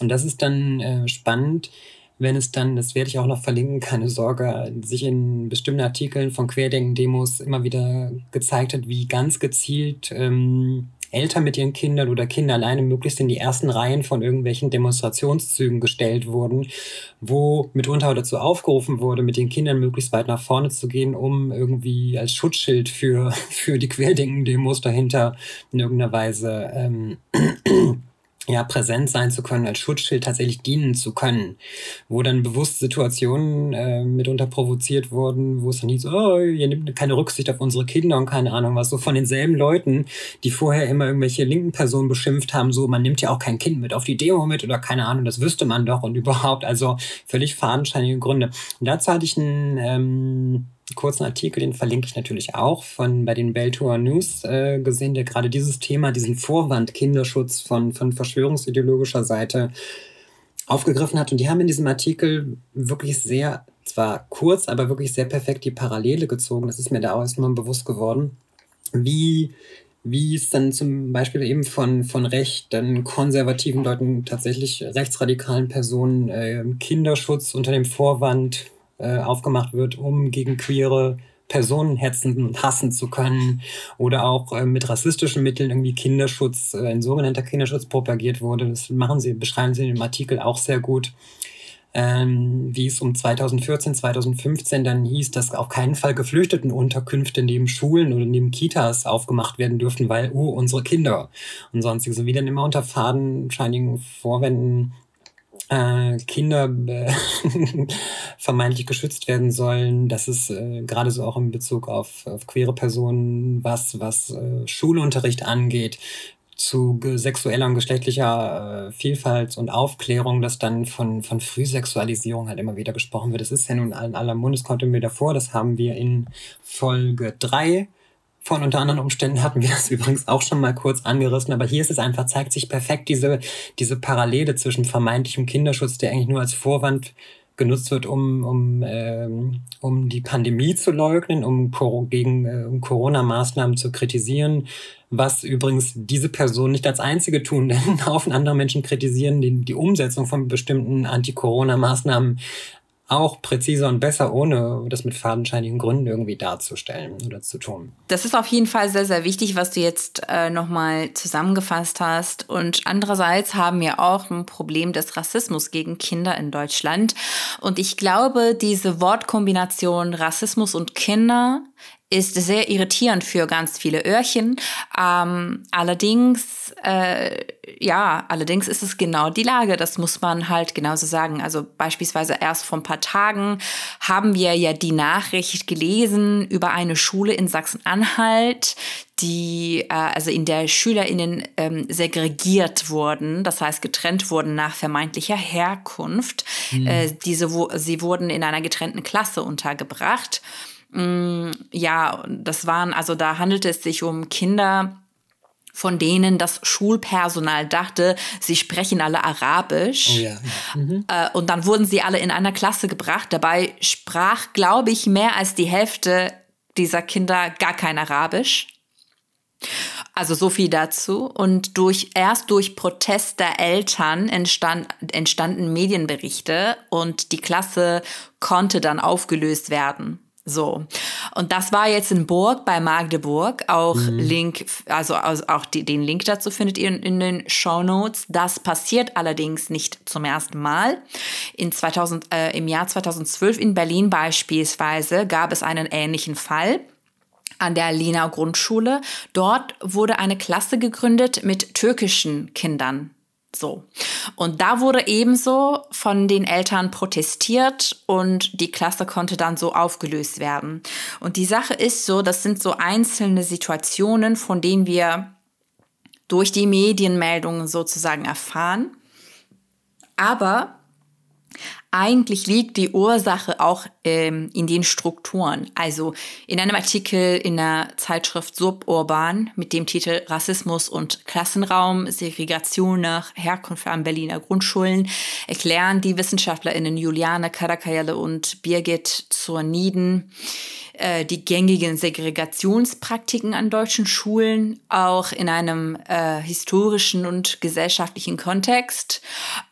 Und das ist dann äh, spannend, wenn es dann, das werde ich auch noch verlinken, keine Sorge, sich in bestimmten Artikeln von Querdenken-Demos immer wieder gezeigt hat, wie ganz gezielt ähm, Eltern mit ihren Kindern oder Kinder alleine möglichst in die ersten Reihen von irgendwelchen Demonstrationszügen gestellt wurden, wo mitunter dazu aufgerufen wurde, mit den Kindern möglichst weit nach vorne zu gehen, um irgendwie als Schutzschild für, für die Querdenken-Demos dahinter in irgendeiner Weise ähm, ja, präsent sein zu können, als Schutzschild tatsächlich dienen zu können, wo dann bewusst Situationen äh, mitunter provoziert wurden, wo es dann hieß, oh, ihr nehmt keine Rücksicht auf unsere Kinder und keine Ahnung was, so von denselben Leuten, die vorher immer irgendwelche linken Personen beschimpft haben, so, man nimmt ja auch kein Kind mit auf die Demo mit oder keine Ahnung, das wüsste man doch und überhaupt, also völlig fadenscheinige Gründe. Und dazu hatte ich einen, ähm, kurzen Artikel, den verlinke ich natürlich auch, von bei den Beltour News äh, gesehen, der gerade dieses Thema, diesen Vorwand Kinderschutz von, von verschwörungsideologischer Seite aufgegriffen hat. Und die haben in diesem Artikel wirklich sehr, zwar kurz, aber wirklich sehr perfekt die Parallele gezogen. Das ist mir da auch erstmal bewusst geworden, wie wie es dann zum Beispiel eben von, von rechten, konservativen Leuten, tatsächlich rechtsradikalen Personen äh, Kinderschutz unter dem Vorwand äh, aufgemacht wird, um gegen queere Personen hetzen und hassen zu können oder auch äh, mit rassistischen Mitteln irgendwie Kinderschutz, äh, ein sogenannter Kinderschutz propagiert wurde. Das machen sie, beschreiben sie in dem Artikel auch sehr gut. Ähm, wie es um 2014, 2015 dann hieß, dass auf keinen Fall Geflüchtetenunterkünfte neben Schulen oder neben Kitas aufgemacht werden dürften, weil, oh, unsere Kinder und sonstiges. Wie dann immer unter fadenscheinigen Vorwänden äh, Kinder äh, vermeintlich geschützt werden sollen. Das ist äh, gerade so auch in Bezug auf, auf queere Personen, was, was äh, Schulunterricht angeht, zu sexueller und geschlechtlicher äh, Vielfalt und Aufklärung, dass dann von, von Frühsexualisierung halt immer wieder gesprochen wird. Das ist ja nun in aller Munde, es kommt mir davor, das haben wir in Folge drei von unter anderen Umständen hatten wir das übrigens auch schon mal kurz angerissen, aber hier ist es einfach, zeigt sich perfekt diese, diese Parallele zwischen vermeintlichem Kinderschutz, der eigentlich nur als Vorwand genutzt wird, um, um, ähm, um die Pandemie zu leugnen, um, gegen, äh, um Corona-Maßnahmen zu kritisieren, was übrigens diese Person nicht als einzige tun, denn ein Haufen andere Menschen kritisieren die, die Umsetzung von bestimmten Anti-Corona-Maßnahmen auch präziser und besser, ohne das mit fadenscheinigen Gründen irgendwie darzustellen oder zu tun. Das ist auf jeden Fall sehr, sehr wichtig, was du jetzt äh, nochmal zusammengefasst hast. Und andererseits haben wir auch ein Problem des Rassismus gegen Kinder in Deutschland. Und ich glaube, diese Wortkombination Rassismus und Kinder ist sehr irritierend für ganz viele Öhrchen. Ähm, allerdings, äh, ja, allerdings ist es genau die Lage. Das muss man halt genauso sagen. Also beispielsweise erst vor ein paar Tagen haben wir ja die Nachricht gelesen über eine Schule in Sachsen-Anhalt, die, äh, also in der SchülerInnen ähm, segregiert wurden, das heißt getrennt wurden nach vermeintlicher Herkunft. Mhm. Äh, diese, wo, sie wurden in einer getrennten Klasse untergebracht. Mm, ja, das waren, also da handelte es sich um Kinder, von denen das Schulpersonal dachte, sie sprechen alle Arabisch. Oh ja. Mhm. Äh, und dann wurden sie alle in einer Klasse gebracht. Dabei sprach, glaube ich, mehr als die Hälfte dieser Kinder gar kein Arabisch. Also so viel dazu. Und durch, erst durch Protest der Eltern entstand, entstanden Medienberichte und die Klasse konnte dann aufgelöst werden. So. Und das war jetzt in Burg bei Magdeburg. Auch mhm. Link, also, also auch die, den Link dazu findet ihr in, in den Show Notes. Das passiert allerdings nicht zum ersten Mal. In 2000, äh, Im Jahr 2012 in Berlin beispielsweise gab es einen ähnlichen Fall an der Lena Grundschule. Dort wurde eine Klasse gegründet mit türkischen Kindern. So. Und da wurde ebenso von den Eltern protestiert und die Klasse konnte dann so aufgelöst werden. Und die Sache ist so, das sind so einzelne Situationen, von denen wir durch die Medienmeldungen sozusagen erfahren. Aber eigentlich liegt die Ursache auch ähm, in den Strukturen. Also in einem Artikel in der Zeitschrift Suburban mit dem Titel Rassismus und Klassenraum, Segregation nach Herkunft an Berliner Grundschulen erklären die WissenschaftlerInnen Juliane Karakayale und Birgit zur Nieden, äh, die gängigen Segregationspraktiken an deutschen Schulen auch in einem äh, historischen und gesellschaftlichen Kontext.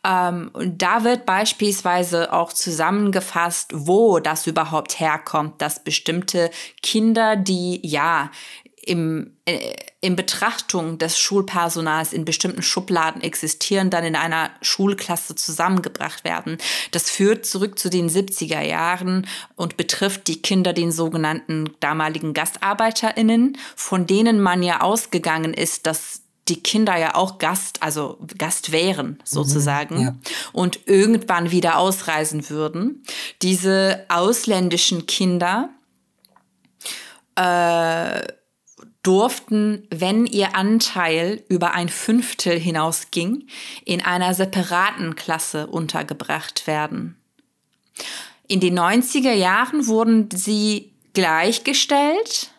Ähm, und da wird beispielsweise auch zusammengefasst, wo das überhaupt herkommt, dass bestimmte Kinder, die ja im, äh, in Betrachtung des Schulpersonals in bestimmten Schubladen existieren, dann in einer Schulklasse zusammengebracht werden. Das führt zurück zu den 70er Jahren und betrifft die Kinder, den sogenannten damaligen GastarbeiterInnen, von denen man ja ausgegangen ist, dass die Kinder ja auch Gast, also Gast wären mhm, sozusagen mhm, ja. und irgendwann wieder ausreisen würden. Diese ausländischen Kinder äh, durften, wenn ihr Anteil über ein Fünftel hinausging, in einer separaten Klasse untergebracht werden. In den 90er Jahren wurden sie gleichgestellt.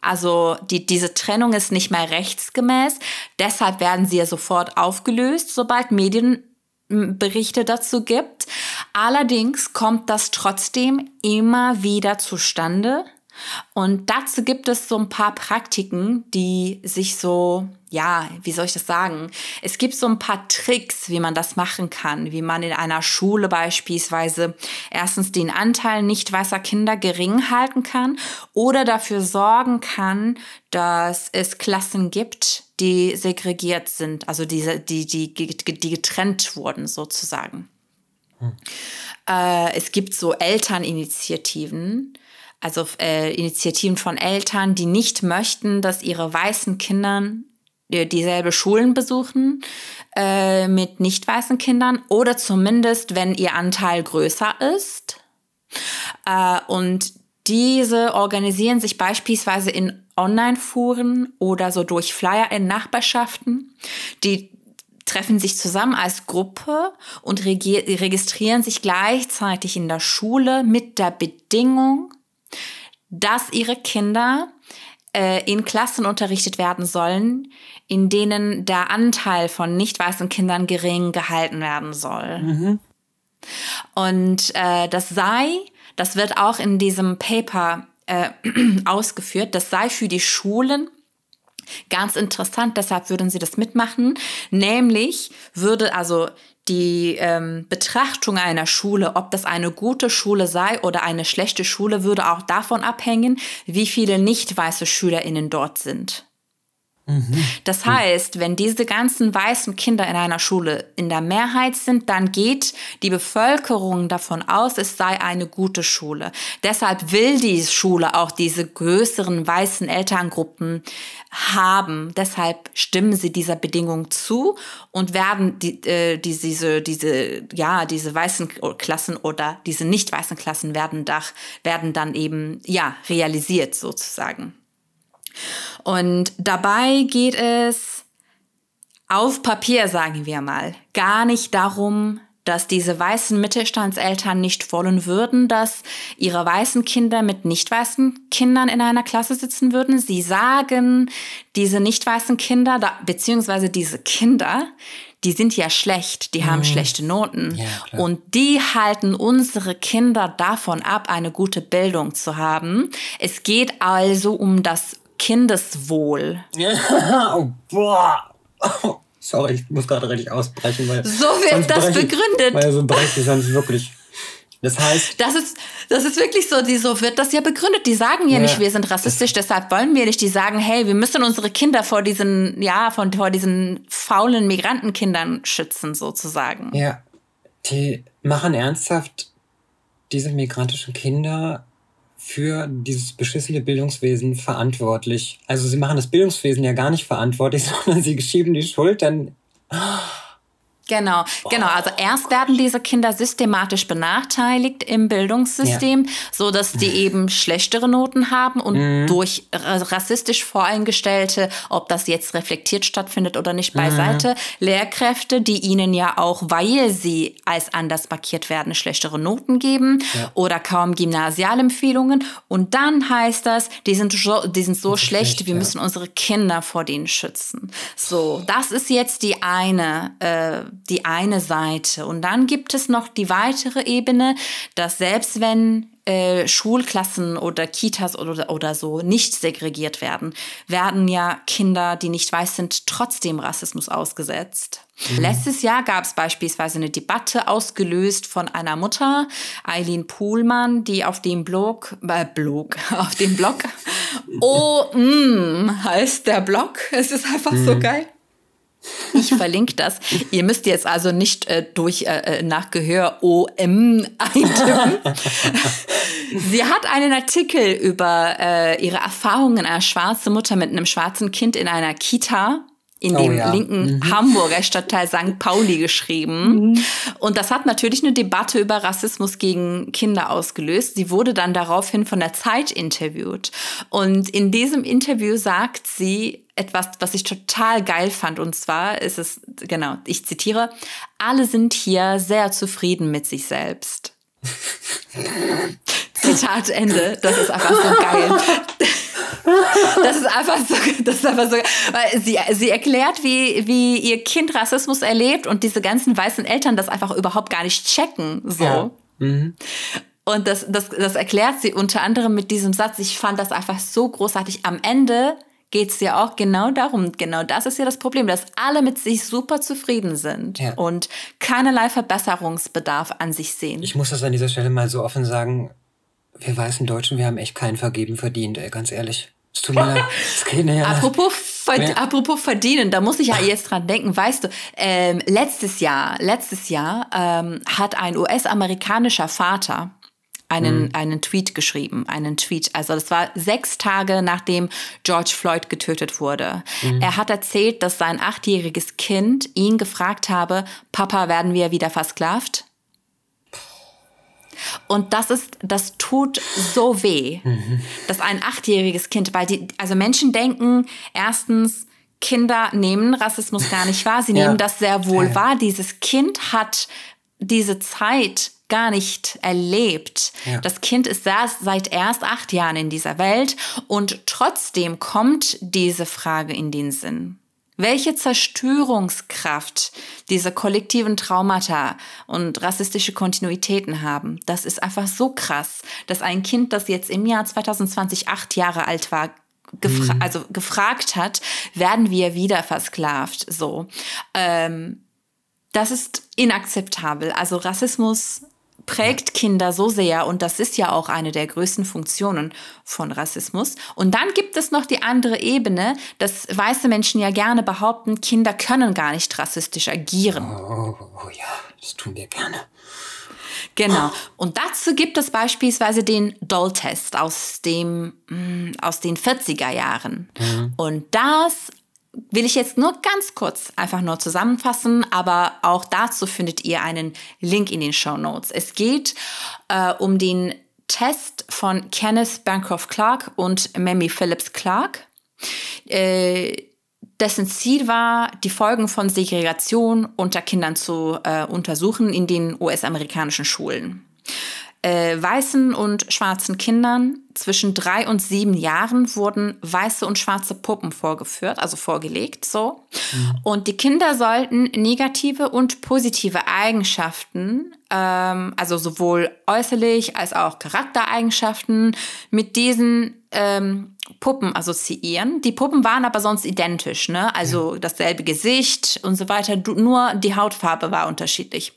Also die, diese Trennung ist nicht mehr rechtsgemäß. Deshalb werden sie ja sofort aufgelöst, sobald Medienberichte dazu gibt. Allerdings kommt das trotzdem immer wieder zustande, und dazu gibt es so ein paar Praktiken, die sich so, ja, wie soll ich das sagen? Es gibt so ein paar Tricks, wie man das machen kann, wie man in einer Schule beispielsweise erstens den Anteil nicht weißer Kinder gering halten kann oder dafür sorgen kann, dass es Klassen gibt, die segregiert sind, also diese, die, die, die getrennt wurden sozusagen. Hm. Äh, es gibt so Elterninitiativen, also äh, Initiativen von Eltern, die nicht möchten, dass ihre weißen Kinder dieselbe Schulen besuchen äh, mit nicht weißen Kindern oder zumindest, wenn ihr Anteil größer ist. Äh, und diese organisieren sich beispielsweise in Online-Foren oder so durch Flyer in Nachbarschaften. Die treffen sich zusammen als Gruppe und registrieren sich gleichzeitig in der Schule mit der Bedingung, dass ihre Kinder äh, in Klassen unterrichtet werden sollen, in denen der Anteil von nicht weißen Kindern gering gehalten werden soll. Mhm. Und äh, das sei, das wird auch in diesem Paper äh, ausgeführt, das sei für die Schulen ganz interessant, deshalb würden sie das mitmachen. Nämlich würde also die ähm, Betrachtung einer Schule, ob das eine gute Schule sei oder eine schlechte Schule, würde auch davon abhängen, wie viele nicht weiße Schülerinnen dort sind. Mhm. Das heißt, wenn diese ganzen weißen Kinder in einer Schule in der Mehrheit sind, dann geht die Bevölkerung davon aus, es sei eine gute Schule. Deshalb will die Schule auch diese größeren weißen Elterngruppen haben. Deshalb stimmen sie dieser Bedingung zu und werden die, äh, die, diese, diese, ja, diese weißen Klassen oder diese nicht weißen Klassen werden, dach, werden dann eben, ja, realisiert sozusagen. Und dabei geht es auf Papier, sagen wir mal, gar nicht darum, dass diese weißen Mittelstandseltern nicht wollen würden, dass ihre weißen Kinder mit nicht weißen Kindern in einer Klasse sitzen würden. Sie sagen, diese nicht weißen Kinder, beziehungsweise diese Kinder, die sind ja schlecht, die haben mhm. schlechte Noten. Ja, und die halten unsere Kinder davon ab, eine gute Bildung zu haben. Es geht also um das Kindeswohl. oh, boah. sorry, ich muss gerade richtig ausbrechen, weil. So wird das breche, begründet. Weil so breche ich sonst wirklich Das heißt. Das ist, das ist wirklich so, die, so wird das ja begründet. Die sagen ja, ja nicht, wir sind rassistisch, deshalb wollen wir nicht. Die sagen, hey, wir müssen unsere Kinder vor diesen, ja, von, vor diesen faulen Migrantenkindern schützen, sozusagen. Ja. Die machen ernsthaft diese migrantischen Kinder für dieses beschissene Bildungswesen verantwortlich. Also sie machen das Bildungswesen ja gar nicht verantwortlich, sondern sie schieben die Schuld dann Genau, genau. Also erst werden diese Kinder systematisch benachteiligt im Bildungssystem, ja. so dass die eben schlechtere Noten haben und mhm. durch rassistisch voreingestellte, ob das jetzt reflektiert stattfindet oder nicht, beiseite, mhm. Lehrkräfte, die ihnen ja auch, weil sie als anders markiert werden, schlechtere Noten geben ja. oder kaum Gymnasialempfehlungen. Und dann heißt das, die sind so, die sind so schlecht, schlecht, wir ja. müssen unsere Kinder vor denen schützen. So, das ist jetzt die eine äh, die eine Seite. Und dann gibt es noch die weitere Ebene, dass selbst wenn äh, Schulklassen oder Kitas oder, oder so nicht segregiert werden, werden ja Kinder, die nicht weiß sind, trotzdem Rassismus ausgesetzt. Mhm. Letztes Jahr gab es beispielsweise eine Debatte ausgelöst von einer Mutter, Eileen Pohlmann, die auf dem Blog, äh, Blog, auf dem Blog, oh, mm, heißt der Blog. Es ist einfach mhm. so geil. Ich verlinke das. Ihr müsst jetzt also nicht äh, durch äh, äh nach Gehör OM eintippen. Sie hat einen Artikel über äh, ihre Erfahrungen als schwarze Mutter mit einem schwarzen Kind in einer Kita in oh, dem ja. linken mhm. Hamburger Stadtteil St. Pauli geschrieben. Mhm. Und das hat natürlich eine Debatte über Rassismus gegen Kinder ausgelöst. Sie wurde dann daraufhin von der Zeit interviewt. Und in diesem Interview sagt sie etwas, was ich total geil fand. Und zwar ist es, genau, ich zitiere, alle sind hier sehr zufrieden mit sich selbst. Zitat Ende. Das ist einfach so geil. Das ist einfach so, das ist einfach so, weil sie, sie erklärt, wie, wie ihr Kind Rassismus erlebt und diese ganzen weißen Eltern das einfach überhaupt gar nicht checken, so. Ja. Mhm. Und das, das, das erklärt sie unter anderem mit diesem Satz. Ich fand das einfach so großartig. Am Ende geht es ja auch genau darum, genau das ist ja das Problem, dass alle mit sich super zufrieden sind ja. und keinerlei Verbesserungsbedarf an sich sehen. Ich muss das an dieser Stelle mal so offen sagen, wir weißen Deutschen, wir haben echt kein Vergeben verdient, ey, ganz ehrlich. Es tut mir leid. Ja apropos, verd apropos verdienen, da muss ich ja jetzt dran denken. Weißt du, ähm, letztes Jahr, letztes Jahr ähm, hat ein US-amerikanischer Vater einen, mhm. einen Tweet geschrieben, einen Tweet. Also das war sechs Tage nachdem George Floyd getötet wurde. Mhm. Er hat erzählt, dass sein achtjähriges Kind ihn gefragt habe, Papa, werden wir wieder versklavt? Und das ist, das tut so weh, mhm. dass ein achtjähriges Kind, weil die, also Menschen denken erstens, Kinder nehmen Rassismus gar nicht wahr. Sie ja. nehmen das sehr wohl ja. wahr. Dieses Kind hat diese Zeit gar nicht erlebt. Ja. Das Kind ist seit erst acht Jahren in dieser Welt und trotzdem kommt diese Frage in den Sinn welche Zerstörungskraft diese kollektiven Traumata und rassistische Kontinuitäten haben. Das ist einfach so krass, dass ein Kind, das jetzt im Jahr 2020 acht Jahre alt war, gefra mhm. also gefragt hat, werden wir wieder versklavt? So. Ähm, das ist inakzeptabel. Also Rassismus prägt Kinder so sehr und das ist ja auch eine der größten Funktionen von Rassismus. Und dann gibt es noch die andere Ebene, dass weiße Menschen ja gerne behaupten, Kinder können gar nicht rassistisch agieren. Oh, oh, oh ja, das tun wir gerne. Genau. Und dazu gibt es beispielsweise den Doll-Test aus, dem, mm, aus den 40er Jahren. Mhm. Und das will ich jetzt nur ganz kurz einfach nur zusammenfassen, aber auch dazu findet ihr einen Link in den Show Notes. Es geht äh, um den Test von Kenneth Bancroft Clark und Mamie Phillips Clark. Äh, dessen Ziel war, die Folgen von Segregation unter Kindern zu äh, untersuchen in den US-amerikanischen Schulen äh, weißen und schwarzen Kindern zwischen drei und sieben Jahren wurden weiße und schwarze Puppen vorgeführt, also vorgelegt, so. Mhm. Und die Kinder sollten negative und positive Eigenschaften, ähm, also sowohl äußerlich als auch Charaktereigenschaften, mit diesen ähm, Puppen assoziieren. Die Puppen waren aber sonst identisch, ne? Also ja. dasselbe Gesicht und so weiter. Nur die Hautfarbe war unterschiedlich.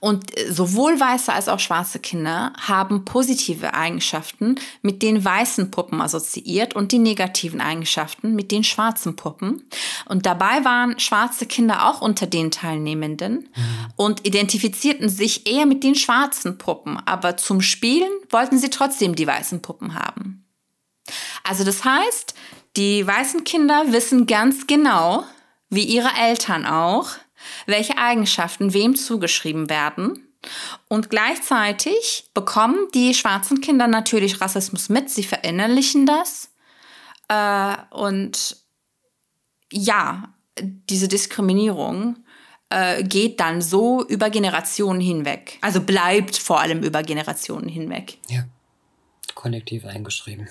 Und äh, sowohl weiße als auch schwarze Kinder haben positive Eigenschaften mit den weißen Puppen assoziiert und die negativen Eigenschaften mit den schwarzen Puppen. Und dabei waren schwarze Kinder auch unter den Teilnehmenden mhm. und identifizierten sich eher mit den schwarzen Puppen. Aber zum Spielen wollten sie trotzdem die weißen Puppen haben. Also das heißt, die weißen Kinder wissen ganz genau, wie ihre Eltern auch, welche Eigenschaften wem zugeschrieben werden. Und gleichzeitig bekommen die schwarzen Kinder natürlich Rassismus mit, sie verinnerlichen das. Äh, und ja, diese Diskriminierung äh, geht dann so über Generationen hinweg. Also bleibt vor allem über Generationen hinweg. Ja, kollektiv eingeschrieben.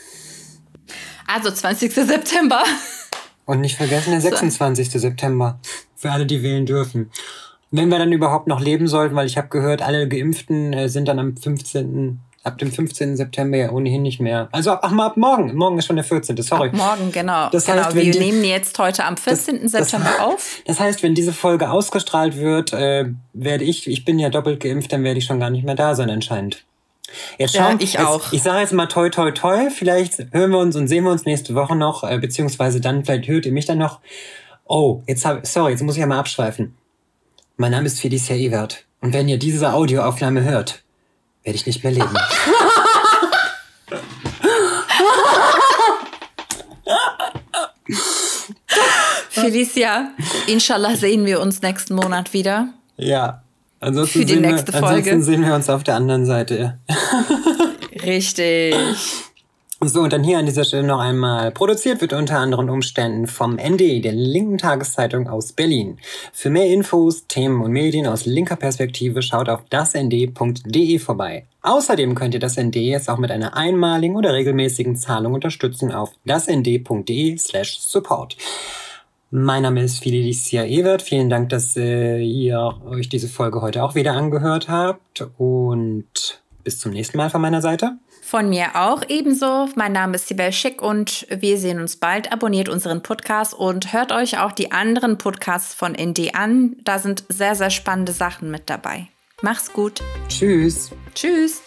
Also 20. September. Und nicht vergessen der 26. So. September. Für alle, die wählen dürfen. Wenn wir dann überhaupt noch leben sollten, weil ich habe gehört, alle Geimpften äh, sind dann am 15. Ab dem 15. September ja ohnehin nicht mehr. Also ab, ach, ab morgen. Morgen ist schon der 14. Sorry. Ab morgen, genau. Das genau, heißt, wir die, nehmen jetzt heute am 14. Das, September das, auf. Das heißt, wenn diese Folge ausgestrahlt wird, äh, werde ich, ich bin ja doppelt geimpft, dann werde ich schon gar nicht mehr da sein anscheinend. Jetzt schauen, ja, ich auch. Jetzt, ich sage jetzt mal toi toi toi. Vielleicht hören wir uns und sehen wir uns nächste Woche noch, äh, beziehungsweise dann vielleicht hört ihr mich dann noch. Oh, jetzt hab, sorry, jetzt muss ich ja mal abschweifen. Mein Name ist Felicia Ewert und wenn ihr diese Audioaufnahme hört, werde ich nicht mehr leben. Felicia, inshallah sehen wir uns nächsten Monat wieder. Ja. Ansonsten für die nächste wir, Folge. Ansonsten sehen wir uns auf der anderen Seite. Richtig. So, und dann hier an dieser Stelle noch einmal. Produziert wird unter anderen Umständen vom ND, der linken Tageszeitung aus Berlin. Für mehr Infos, Themen und Medien aus linker Perspektive schaut auf dasnd.de vorbei. Außerdem könnt ihr das ND jetzt auch mit einer einmaligen oder regelmäßigen Zahlung unterstützen auf dasnd.de slash support. Mein Name ist Felicia Ewert. Vielen Dank, dass äh, ihr euch diese Folge heute auch wieder angehört habt. Und bis zum nächsten Mal von meiner Seite. Von mir auch ebenso. Mein Name ist Sibel Schick und wir sehen uns bald. Abonniert unseren Podcast und hört euch auch die anderen Podcasts von ND an. Da sind sehr, sehr spannende Sachen mit dabei. Mach's gut. Tschüss. Tschüss.